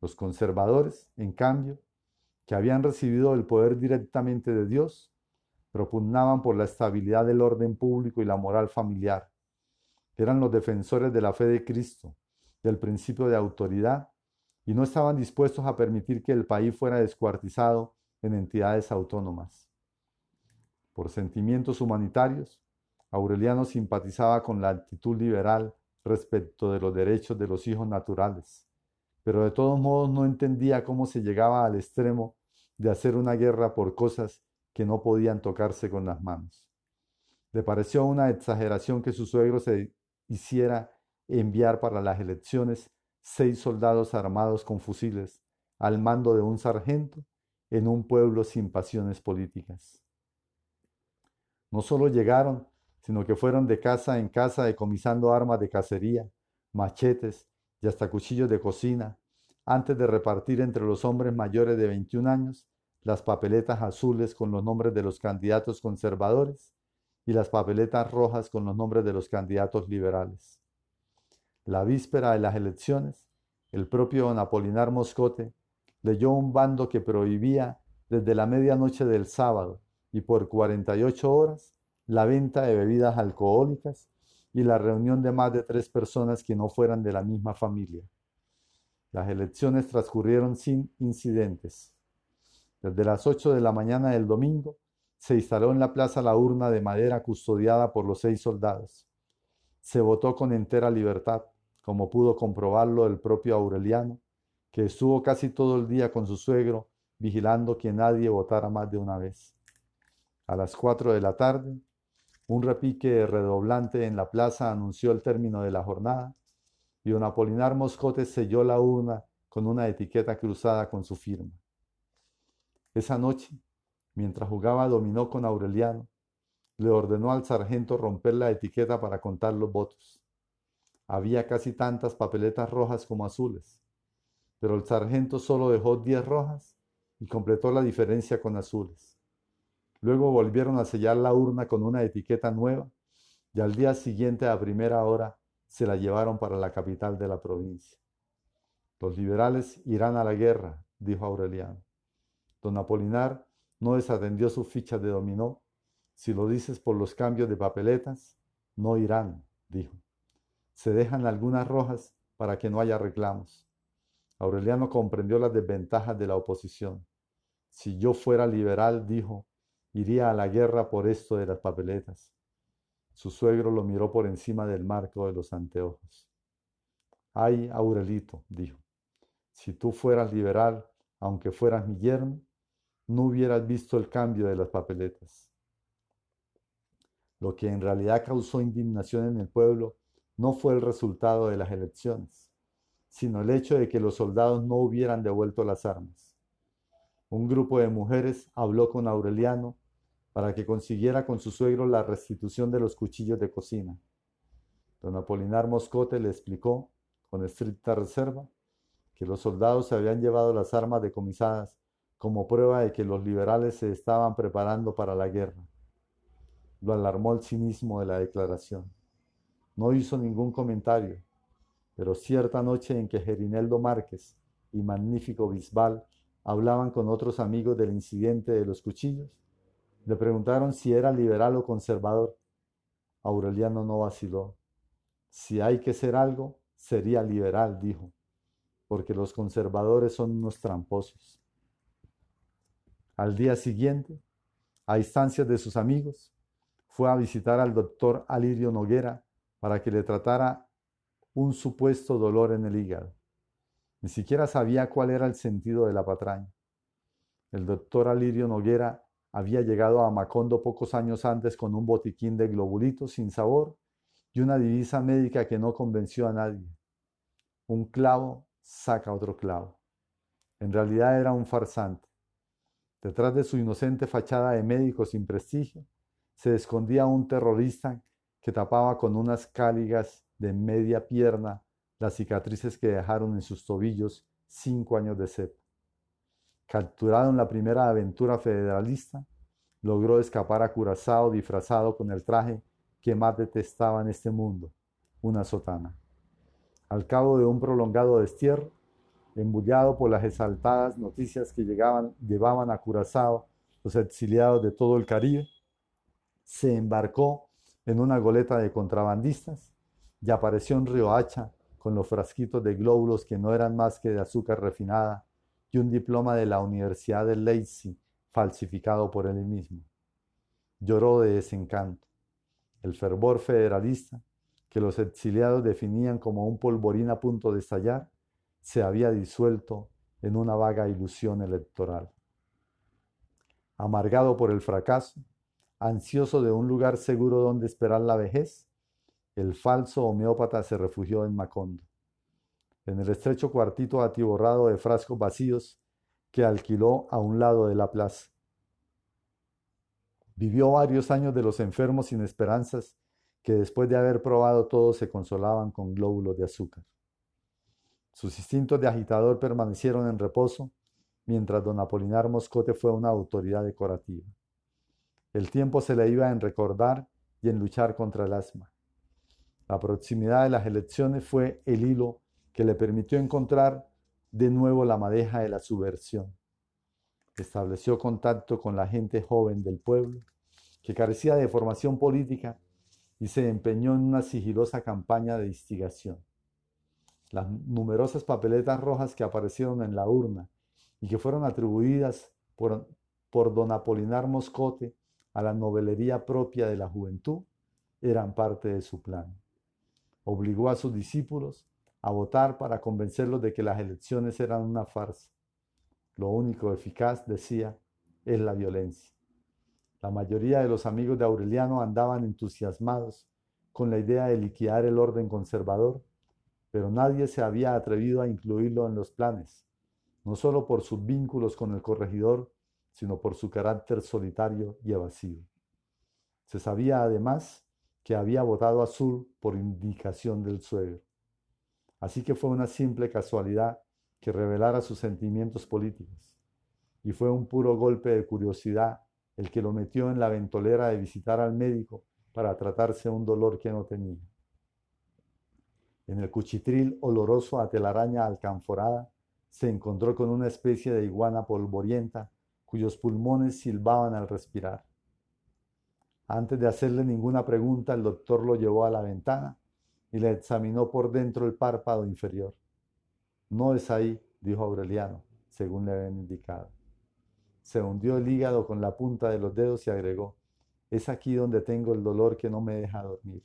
Los conservadores, en cambio, que habían recibido el poder directamente de Dios, propugnaban por la estabilidad del orden público y la moral familiar. Eran los defensores de la fe de Cristo, del principio de autoridad, y no estaban dispuestos a permitir que el país fuera descuartizado en entidades autónomas. Por sentimientos humanitarios, Aureliano simpatizaba con la actitud liberal respecto de los derechos de los hijos naturales, pero de todos modos no entendía cómo se llegaba al extremo de hacer una guerra por cosas que no podían tocarse con las manos. Le pareció una exageración que su suegro se hiciera enviar para las elecciones seis soldados armados con fusiles al mando de un sargento en un pueblo sin pasiones políticas. No solo llegaron, sino que fueron de casa en casa decomisando armas de cacería, machetes y hasta cuchillos de cocina, antes de repartir entre los hombres mayores de 21 años las papeletas azules con los nombres de los candidatos conservadores y las papeletas rojas con los nombres de los candidatos liberales. La víspera de las elecciones, el propio don Apolinar Moscote leyó un bando que prohibía desde la medianoche del sábado y por 48 horas la venta de bebidas alcohólicas y la reunión de más de tres personas que no fueran de la misma familia. Las elecciones transcurrieron sin incidentes. Desde las 8 de la mañana del domingo se instaló en la plaza la urna de madera custodiada por los seis soldados. Se votó con entera libertad, como pudo comprobarlo el propio Aureliano, que estuvo casi todo el día con su suegro vigilando que nadie votara más de una vez. A las cuatro de la tarde, un repique redoblante en la plaza anunció el término de la jornada y don Apolinar Moscote selló la urna con una etiqueta cruzada con su firma. Esa noche, mientras jugaba dominó con Aureliano, le ordenó al sargento romper la etiqueta para contar los votos. Había casi tantas papeletas rojas como azules pero el sargento solo dejó diez rojas y completó la diferencia con azules. Luego volvieron a sellar la urna con una etiqueta nueva y al día siguiente a primera hora se la llevaron para la capital de la provincia. Los liberales irán a la guerra, dijo Aureliano. Don Apolinar no desatendió sus fichas de dominó. Si lo dices por los cambios de papeletas, no irán, dijo. Se dejan algunas rojas para que no haya reclamos. Aureliano comprendió las desventajas de la oposición. Si yo fuera liberal, dijo, iría a la guerra por esto de las papeletas. Su suegro lo miró por encima del marco de los anteojos. Ay, Aurelito, dijo, si tú fueras liberal, aunque fueras mi yerno, no hubieras visto el cambio de las papeletas. Lo que en realidad causó indignación en el pueblo no fue el resultado de las elecciones sino el hecho de que los soldados no hubieran devuelto las armas. Un grupo de mujeres habló con Aureliano para que consiguiera con su suegro la restitución de los cuchillos de cocina. Don Apolinar Moscote le explicó, con estricta reserva, que los soldados se habían llevado las armas decomisadas como prueba de que los liberales se estaban preparando para la guerra. Lo alarmó el cinismo de la declaración. No hizo ningún comentario, pero cierta noche en que Gerineldo Márquez y Magnífico Bisbal hablaban con otros amigos del incidente de los cuchillos, le preguntaron si era liberal o conservador. Aureliano no vaciló. Si hay que ser algo, sería liberal, dijo, porque los conservadores son unos tramposos. Al día siguiente, a instancias de sus amigos, fue a visitar al doctor Alirio Noguera para que le tratara un supuesto dolor en el hígado. Ni siquiera sabía cuál era el sentido de la patraña. El doctor Alirio Noguera había llegado a Macondo pocos años antes con un botiquín de globulitos sin sabor y una divisa médica que no convenció a nadie. Un clavo saca otro clavo. En realidad era un farsante. Detrás de su inocente fachada de médico sin prestigio, se escondía un terrorista que tapaba con unas cáligas de media pierna las cicatrices que dejaron en sus tobillos cinco años de sed. Capturado en la primera aventura federalista, logró escapar a Curazao disfrazado con el traje que más detestaba en este mundo, una sotana. Al cabo de un prolongado destierro, embullado por las exaltadas noticias que llegaban, llevaban a Curazao los exiliados de todo el Caribe, se embarcó en una goleta de contrabandistas y apareció en Río Hacha con los frasquitos de glóbulos que no eran más que de azúcar refinada y un diploma de la Universidad de Leipzig falsificado por él mismo. Lloró de desencanto. El fervor federalista, que los exiliados definían como un polvorín a punto de estallar, se había disuelto en una vaga ilusión electoral. Amargado por el fracaso, ansioso de un lugar seguro donde esperar la vejez, el falso homeópata se refugió en Macondo. En el estrecho cuartito atiborrado de frascos vacíos que alquiló a un lado de la plaza. Vivió varios años de los enfermos sin esperanzas que después de haber probado todo se consolaban con glóbulos de azúcar. Sus instintos de agitador permanecieron en reposo mientras don Apolinar Moscote fue una autoridad decorativa. El tiempo se le iba en recordar y en luchar contra el asma. La proximidad de las elecciones fue el hilo que le permitió encontrar de nuevo la madeja de la subversión. Estableció contacto con la gente joven del pueblo, que carecía de formación política, y se empeñó en una sigilosa campaña de instigación. Las numerosas papeletas rojas que aparecieron en la urna y que fueron atribuidas por, por don Apolinar Moscote a la novelería propia de la juventud eran parte de su plan. Obligó a sus discípulos a votar para convencerlos de que las elecciones eran una farsa. Lo único eficaz, decía, es la violencia. La mayoría de los amigos de Aureliano andaban entusiasmados con la idea de liquidar el orden conservador, pero nadie se había atrevido a incluirlo en los planes, no solo por sus vínculos con el corregidor, sino por su carácter solitario y evasivo. Se sabía además que había votado azul por indicación del suegro. Así que fue una simple casualidad que revelara sus sentimientos políticos. Y fue un puro golpe de curiosidad el que lo metió en la ventolera de visitar al médico para tratarse un dolor que no tenía. En el cuchitril oloroso a telaraña alcanforada se encontró con una especie de iguana polvorienta cuyos pulmones silbaban al respirar. Antes de hacerle ninguna pregunta, el doctor lo llevó a la ventana y le examinó por dentro el párpado inferior. No es ahí, dijo Aureliano, según le habían indicado. Se hundió el hígado con la punta de los dedos y agregó, es aquí donde tengo el dolor que no me deja dormir.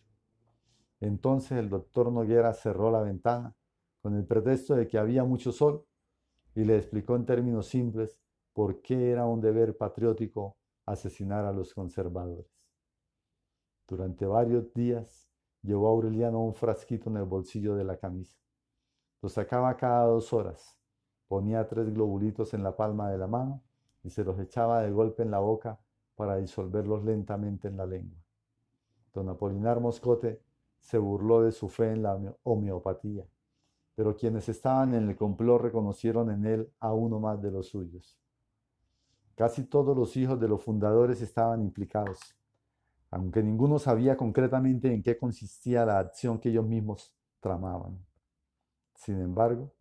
Entonces el doctor Noguera cerró la ventana con el pretexto de que había mucho sol y le explicó en términos simples por qué era un deber patriótico asesinar a los conservadores. Durante varios días llevó a Aureliano un frasquito en el bolsillo de la camisa. Lo sacaba cada dos horas, ponía tres globulitos en la palma de la mano y se los echaba de golpe en la boca para disolverlos lentamente en la lengua. Don Apolinar Moscote se burló de su fe en la homeopatía, pero quienes estaban en el complot reconocieron en él a uno más de los suyos. Casi todos los hijos de los fundadores estaban implicados, aunque ninguno sabía concretamente en qué consistía la acción que ellos mismos tramaban. Sin embargo,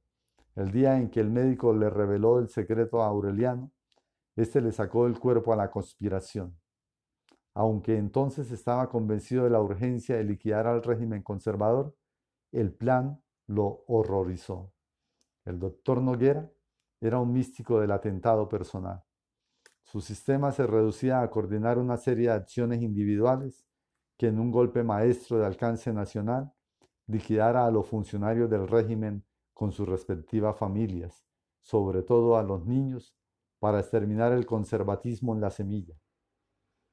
el día en que el médico le reveló el secreto a Aureliano, éste le sacó el cuerpo a la conspiración. Aunque entonces estaba convencido de la urgencia de liquidar al régimen conservador, el plan lo horrorizó. El doctor Noguera era un místico del atentado personal. Su sistema se reducía a coordinar una serie de acciones individuales que en un golpe maestro de alcance nacional liquidara a los funcionarios del régimen con sus respectivas familias, sobre todo a los niños, para exterminar el conservatismo en la semilla.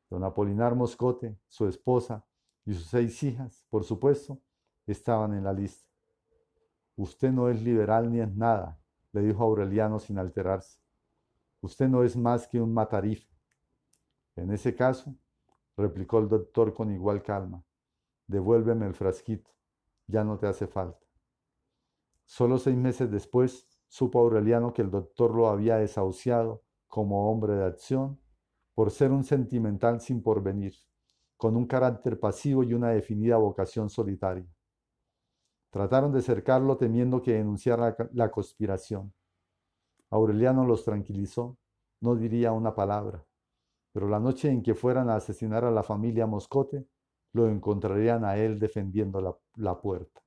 Don Apolinar Moscote, su esposa y sus seis hijas, por supuesto, estaban en la lista. Usted no es liberal ni es nada, le dijo Aureliano sin alterarse. Usted no es más que un matarife. En ese caso, replicó el doctor con igual calma, devuélveme el frasquito, ya no te hace falta. Solo seis meses después, supo Aureliano que el doctor lo había desahuciado como hombre de acción por ser un sentimental sin porvenir, con un carácter pasivo y una definida vocación solitaria. Trataron de cercarlo temiendo que denunciara la conspiración. Aureliano los tranquilizó, no diría una palabra, pero la noche en que fueran a asesinar a la familia Moscote, lo encontrarían a él defendiendo la, la puerta.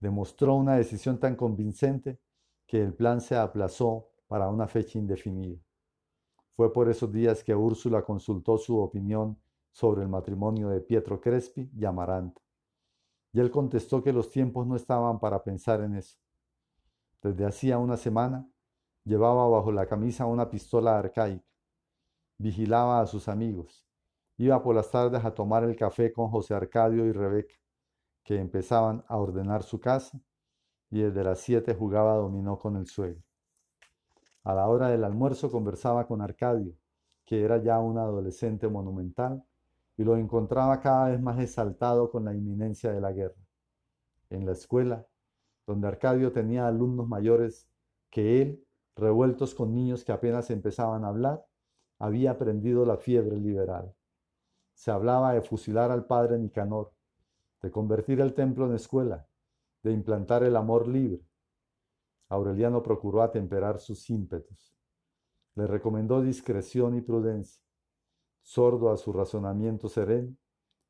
Demostró una decisión tan convincente que el plan se aplazó para una fecha indefinida. Fue por esos días que Úrsula consultó su opinión sobre el matrimonio de Pietro Crespi y Amaranta. Y él contestó que los tiempos no estaban para pensar en eso. Desde hacía una semana llevaba bajo la camisa una pistola arcaica. Vigilaba a sus amigos. Iba por las tardes a tomar el café con José Arcadio y Rebeca, que empezaban a ordenar su casa, y desde las siete jugaba dominó con el suegro. A la hora del almuerzo conversaba con Arcadio, que era ya un adolescente monumental, y lo encontraba cada vez más exaltado con la inminencia de la guerra. En la escuela, donde Arcadio tenía alumnos mayores que él, revueltos con niños que apenas empezaban a hablar, había aprendido la fiebre liberal. Se hablaba de fusilar al padre Nicanor, de convertir el templo en escuela, de implantar el amor libre. Aureliano procuró atemperar sus ímpetus. Le recomendó discreción y prudencia. Sordo a su razonamiento sereno,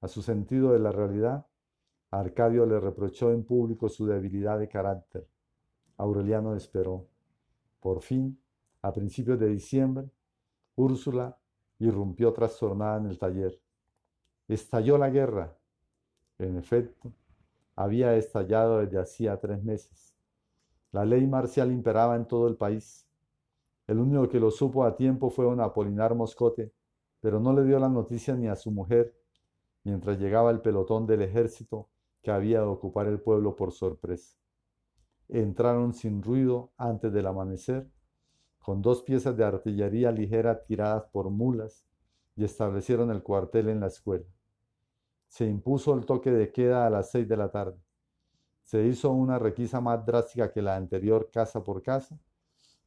a su sentido de la realidad, Arcadio le reprochó en público su debilidad de carácter. Aureliano esperó. Por fin, a principios de diciembre, Úrsula irrumpió trastornada en el taller. Estalló la guerra. En efecto, había estallado desde hacía tres meses. La ley marcial imperaba en todo el país. El único que lo supo a tiempo fue un Apolinar Moscote, pero no le dio la noticia ni a su mujer, mientras llegaba el pelotón del ejército que había de ocupar el pueblo por sorpresa. Entraron sin ruido antes del amanecer, con dos piezas de artillería ligera tiradas por mulas, y establecieron el cuartel en la escuela. Se impuso el toque de queda a las seis de la tarde. Se hizo una requisa más drástica que la anterior casa por casa,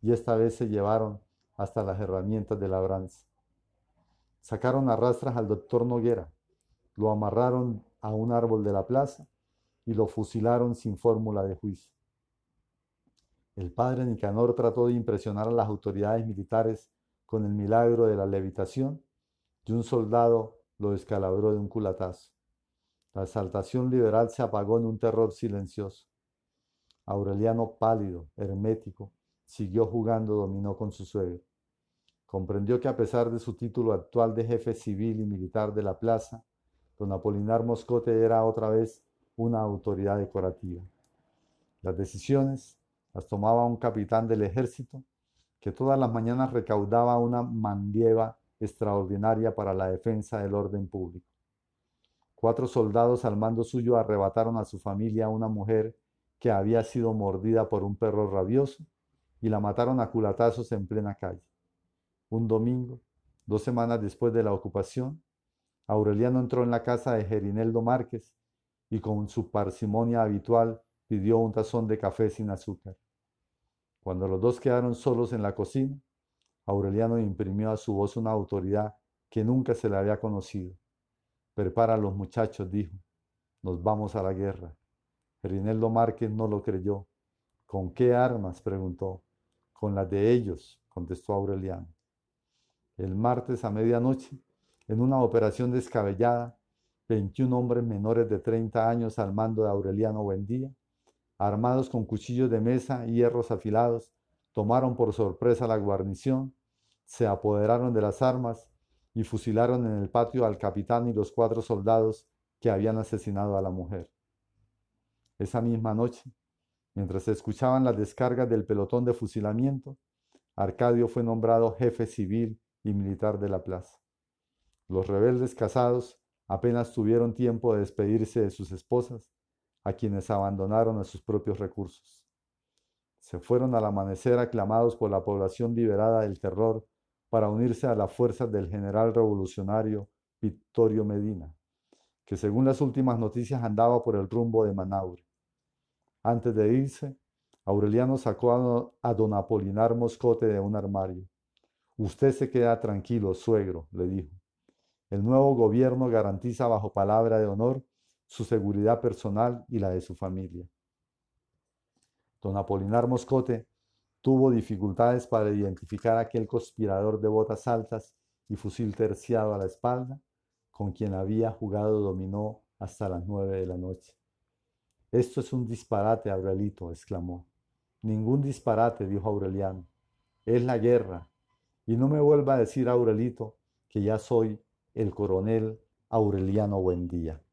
y esta vez se llevaron hasta las herramientas de labranza. Sacaron a rastras al doctor Noguera, lo amarraron a un árbol de la plaza y lo fusilaron sin fórmula de juicio. El padre Nicanor trató de impresionar a las autoridades militares con el milagro de la levitación y un soldado lo descalabró de un culatazo. La exaltación liberal se apagó en un terror silencioso. Aureliano, pálido, hermético, siguió jugando dominó con su suegro. Comprendió que a pesar de su título actual de jefe civil y militar de la plaza, don Apolinar Moscote era otra vez una autoridad decorativa. Las decisiones las tomaba un capitán del ejército que todas las mañanas recaudaba una mandieva extraordinaria para la defensa del orden público. Cuatro soldados al mando suyo arrebataron a su familia a una mujer que había sido mordida por un perro rabioso y la mataron a culatazos en plena calle. Un domingo, dos semanas después de la ocupación, Aureliano entró en la casa de Gerineldo Márquez y con su parsimonia habitual pidió un tazón de café sin azúcar. Cuando los dos quedaron solos en la cocina, Aureliano imprimió a su voz una autoridad que nunca se le había conocido. Prepara a los muchachos, dijo. Nos vamos a la guerra. Rineldo Márquez no lo creyó. ¿Con qué armas? preguntó. Con las de ellos, contestó Aureliano. El martes a medianoche, en una operación descabellada, 21 hombres menores de 30 años al mando de Aureliano Buendía, armados con cuchillos de mesa y hierros afilados, tomaron por sorpresa la guarnición, se apoderaron de las armas y fusilaron en el patio al capitán y los cuatro soldados que habían asesinado a la mujer. Esa misma noche, mientras se escuchaban las descargas del pelotón de fusilamiento, Arcadio fue nombrado jefe civil y militar de la plaza. Los rebeldes casados Apenas tuvieron tiempo de despedirse de sus esposas, a quienes abandonaron a sus propios recursos. Se fueron al amanecer aclamados por la población liberada del terror para unirse a las fuerzas del general revolucionario Victorio Medina, que según las últimas noticias andaba por el rumbo de Manaure. Antes de irse, Aureliano sacó a don Apolinar Moscote de un armario. Usted se queda tranquilo, suegro, le dijo. El nuevo gobierno garantiza bajo palabra de honor su seguridad personal y la de su familia. Don Apolinar Moscote tuvo dificultades para identificar a aquel conspirador de botas altas y fusil terciado a la espalda con quien había jugado dominó hasta las nueve de la noche. Esto es un disparate, Aurelito, exclamó. Ningún disparate, dijo Aureliano. Es la guerra. Y no me vuelva a decir, Aurelito, que ya soy el coronel Aureliano Buendía.